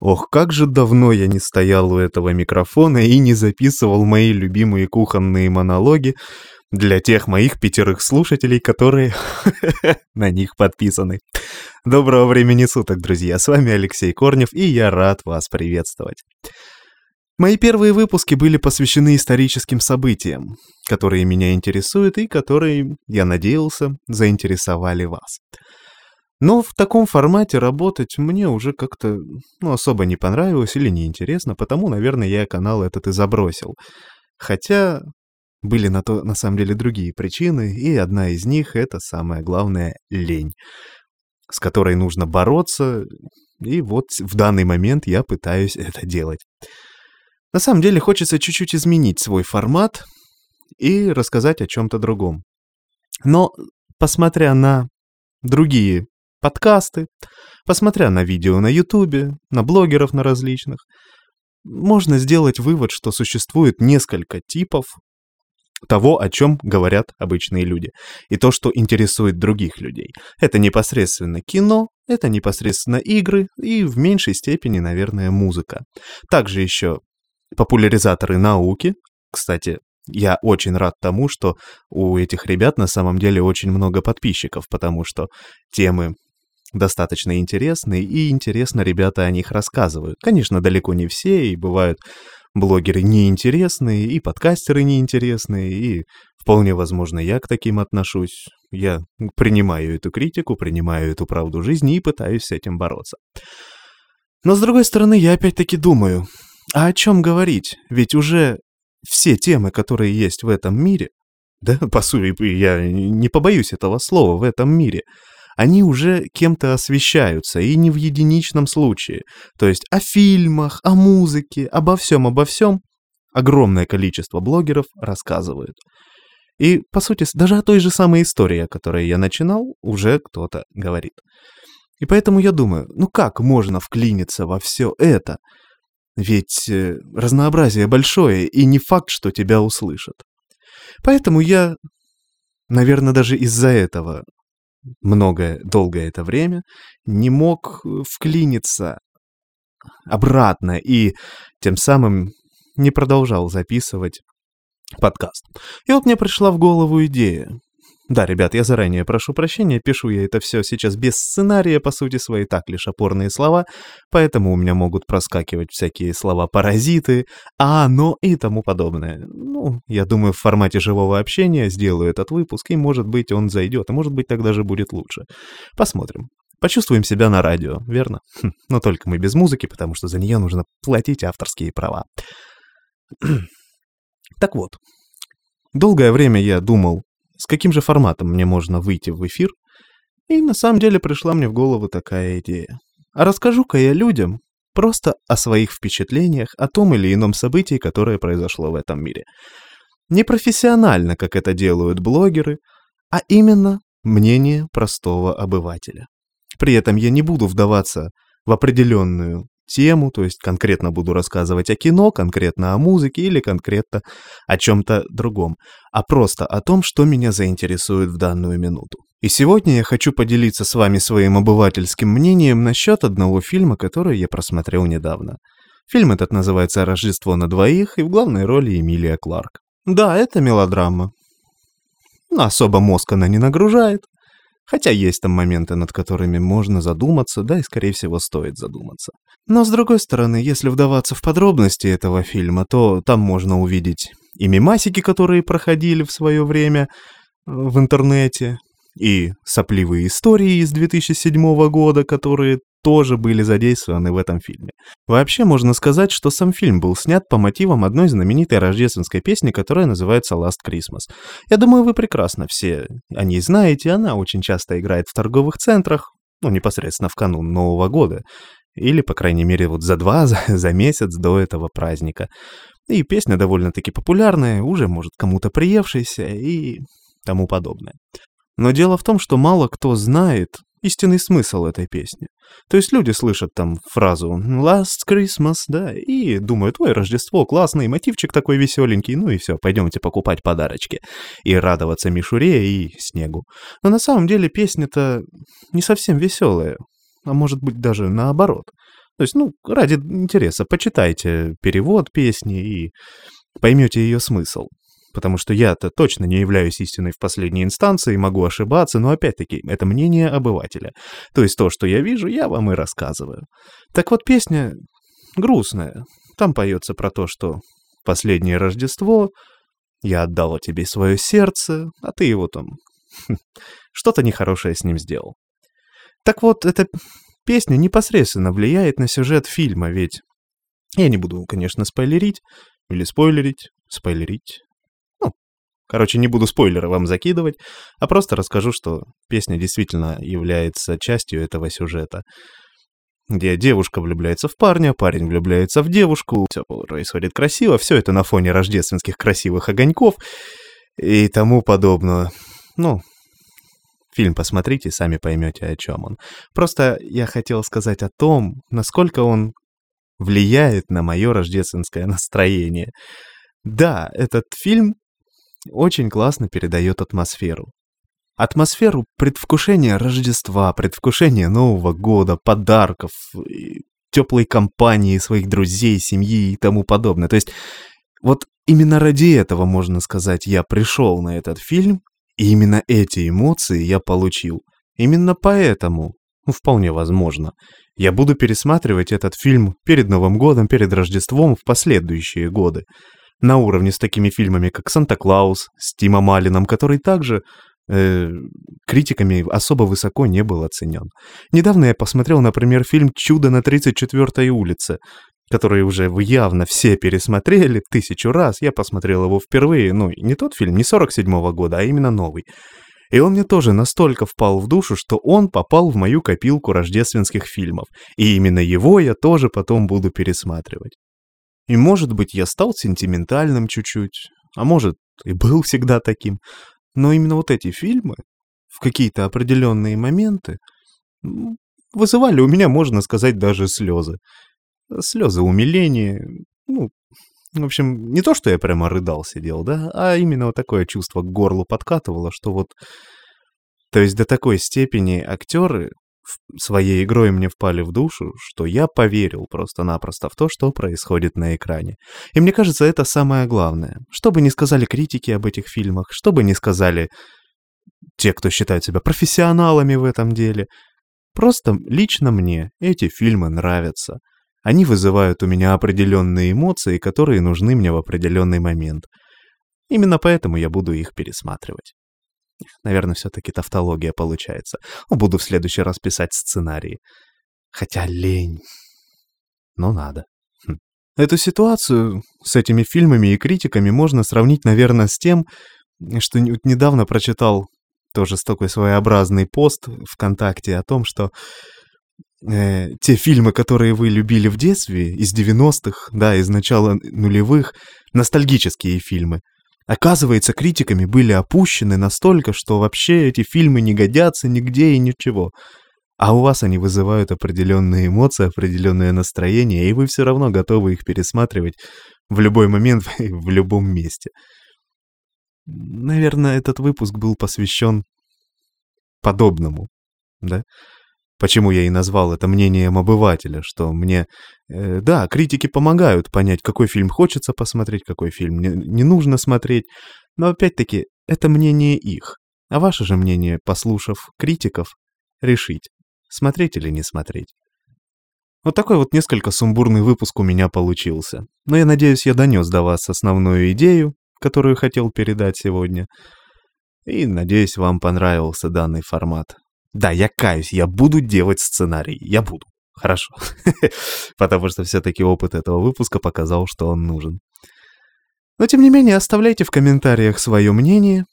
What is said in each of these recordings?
Ох, как же давно я не стоял у этого микрофона и не записывал мои любимые кухонные монологи для тех моих пятерых слушателей, которые на них подписаны. Доброго времени суток, друзья, с вами Алексей Корнев, и я рад вас приветствовать. Мои первые выпуски были посвящены историческим событиям, которые меня интересуют и которые, я надеялся, заинтересовали вас. Но в таком формате работать мне уже как-то ну, особо не понравилось или неинтересно, потому, наверное, я канал этот и забросил. Хотя были на то, на самом деле, другие причины, и одна из них — это самое главное — лень, с которой нужно бороться, и вот в данный момент я пытаюсь это делать. На самом деле хочется чуть-чуть изменить свой формат и рассказать о чем-то другом. Но, посмотря на другие подкасты, посмотря на видео на ютубе, на блогеров на различных, можно сделать вывод, что существует несколько типов того, о чем говорят обычные люди, и то, что интересует других людей. Это непосредственно кино, это непосредственно игры и в меньшей степени, наверное, музыка. Также еще популяризаторы науки. Кстати, я очень рад тому, что у этих ребят на самом деле очень много подписчиков, потому что темы достаточно интересные, и интересно ребята о них рассказывают. Конечно, далеко не все, и бывают блогеры неинтересные, и подкастеры неинтересные, и вполне возможно я к таким отношусь. Я принимаю эту критику, принимаю эту правду жизни и пытаюсь с этим бороться. Но с другой стороны, я опять-таки думаю, а о чем говорить? Ведь уже все темы, которые есть в этом мире, да, по сути, я не побоюсь этого слова, в этом мире — они уже кем-то освещаются, и не в единичном случае. То есть о фильмах, о музыке, обо всем, обо всем огромное количество блогеров рассказывают. И, по сути, даже о той же самой истории, о которой я начинал, уже кто-то говорит. И поэтому я думаю, ну как можно вклиниться во все это? Ведь э, разнообразие большое, и не факт, что тебя услышат. Поэтому я, наверное, даже из-за этого многое, долгое это время, не мог э, вклиниться обратно и тем самым не продолжал записывать подкаст. И вот мне пришла в голову идея. Да, ребят, я заранее прошу прощения, пишу я это все сейчас без сценария, по сути своей, так лишь опорные слова, поэтому у меня могут проскакивать всякие слова-паразиты, а, но и тому подобное. Ну, я думаю, в формате живого общения сделаю этот выпуск, и, может быть, он зайдет, а может быть, тогда же будет лучше. Посмотрим. Почувствуем себя на радио, верно? Хм, но только мы без музыки, потому что за нее нужно платить авторские права. так вот, долгое время я думал, с каким же форматом мне можно выйти в эфир, и на самом деле пришла мне в голову такая идея. А расскажу-ка я людям просто о своих впечатлениях о том или ином событии, которое произошло в этом мире. Не профессионально, как это делают блогеры, а именно мнение простого обывателя. При этом я не буду вдаваться в определенную тему, то есть конкретно буду рассказывать о кино, конкретно о музыке или конкретно о чем-то другом, а просто о том, что меня заинтересует в данную минуту. И сегодня я хочу поделиться с вами своим обывательским мнением насчет одного фильма, который я просмотрел недавно. Фильм этот называется «Рождество на двоих» и в главной роли Эмилия Кларк. Да, это мелодрама. Особо мозг она не нагружает. Хотя есть там моменты, над которыми можно задуматься, да и, скорее всего, стоит задуматься. Но, с другой стороны, если вдаваться в подробности этого фильма, то там можно увидеть и мемасики, которые проходили в свое время э, в интернете, и сопливые истории из 2007 года, которые тоже были задействованы в этом фильме. Вообще можно сказать, что сам фильм был снят по мотивам одной знаменитой рождественской песни, которая называется Last Christmas. Я думаю, вы прекрасно все о ней знаете, она очень часто играет в торговых центрах, ну, непосредственно в канун Нового года, или, по крайней мере, вот за два, за, за месяц до этого праздника. И песня довольно-таки популярная, уже, может, кому-то приевшаяся и тому подобное. Но дело в том, что мало кто знает истинный смысл этой песни. То есть люди слышат там фразу «Last Christmas», да, и думают, ой, Рождество, классный, мотивчик такой веселенький, ну и все, пойдемте покупать подарочки и радоваться мишуре и снегу. Но на самом деле песня-то не совсем веселая, а может быть даже наоборот. То есть, ну, ради интереса, почитайте перевод песни и поймете ее смысл. Потому что я-то точно не являюсь истиной в последней инстанции, могу ошибаться, но опять-таки, это мнение обывателя. То есть то, что я вижу, я вам и рассказываю. Так вот, песня грустная. Там поется про то, что последнее Рождество я отдала тебе свое сердце, а ты его там... Что-то нехорошее с ним сделал. Так вот, эта песня непосредственно влияет на сюжет фильма, ведь... Я не буду, конечно, спойлерить, или спойлерить, спойлерить. Короче, не буду спойлеры вам закидывать, а просто расскажу, что песня действительно является частью этого сюжета где девушка влюбляется в парня, парень влюбляется в девушку, все происходит красиво, все это на фоне рождественских красивых огоньков и тому подобное. Ну, фильм посмотрите, сами поймете, о чем он. Просто я хотел сказать о том, насколько он влияет на мое рождественское настроение. Да, этот фильм очень классно передает атмосферу. Атмосферу предвкушения Рождества, предвкушения Нового года, подарков, теплой компании своих друзей, семьи и тому подобное. То есть вот именно ради этого, можно сказать, я пришел на этот фильм, и именно эти эмоции я получил. Именно поэтому, ну, вполне возможно, я буду пересматривать этот фильм перед Новым годом, перед Рождеством в последующие годы. На уровне с такими фильмами, как «Санта-Клаус», с Тимом Алленом, который также э, критиками особо высоко не был оценен. Недавно я посмотрел, например, фильм «Чудо на 34-й улице», который уже вы явно все пересмотрели тысячу раз. Я посмотрел его впервые, ну, не тот фильм, не 47-го года, а именно новый. И он мне тоже настолько впал в душу, что он попал в мою копилку рождественских фильмов. И именно его я тоже потом буду пересматривать. И может быть я стал сентиментальным чуть-чуть, а может и был всегда таким. Но именно вот эти фильмы в какие-то определенные моменты вызывали у меня, можно сказать, даже слезы. Слезы умиления, ну, в общем, не то, что я прямо рыдал сидел, да, а именно вот такое чувство к горлу подкатывало, что вот... То есть до такой степени актеры своей игрой мне впали в душу, что я поверил просто-напросто в то, что происходит на экране. И мне кажется, это самое главное. Что бы ни сказали критики об этих фильмах, что бы ни сказали те, кто считают себя профессионалами в этом деле, просто лично мне эти фильмы нравятся. Они вызывают у меня определенные эмоции, которые нужны мне в определенный момент. Именно поэтому я буду их пересматривать. Наверное, все-таки тавтология получается. Буду в следующий раз писать сценарии. Хотя лень. Но надо. Хм. Эту ситуацию с этими фильмами и критиками можно сравнить, наверное, с тем, что недавно прочитал тоже такой своеобразный пост ВКонтакте о том, что э, те фильмы, которые вы любили в детстве, из 90-х, да, из начала нулевых, ностальгические фильмы, Оказывается, критиками были опущены настолько, что вообще эти фильмы не годятся нигде и ничего. А у вас они вызывают определенные эмоции, определенное настроение, и вы все равно готовы их пересматривать в любой момент, в любом месте. Наверное, этот выпуск был посвящен подобному, да? Почему я и назвал это мнением обывателя, что мне... Э, да, критики помогают понять, какой фильм хочется посмотреть, какой фильм не, не нужно смотреть, но опять-таки это мнение их. А ваше же мнение, послушав критиков, решить, смотреть или не смотреть. Вот такой вот несколько сумбурный выпуск у меня получился. Но я надеюсь, я донес до вас основную идею, которую хотел передать сегодня. И надеюсь, вам понравился данный формат. Да, я каюсь, я буду делать сценарий. Я буду. Хорошо. Потому что все-таки опыт этого выпуска показал, что он нужен. Но тем не менее, оставляйте в комментариях свое мнение.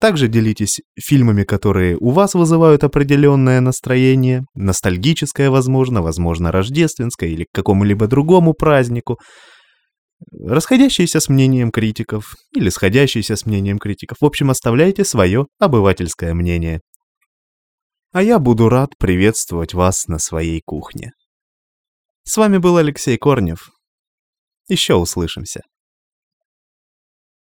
Также делитесь фильмами, которые у вас вызывают определенное настроение, ностальгическое, возможно, возможно, рождественское или к какому-либо другому празднику, расходящиеся с мнением критиков или сходящиеся с мнением критиков. В общем, оставляйте свое обывательское мнение а я буду рад приветствовать вас на своей кухне. С вами был Алексей Корнев. Еще услышимся.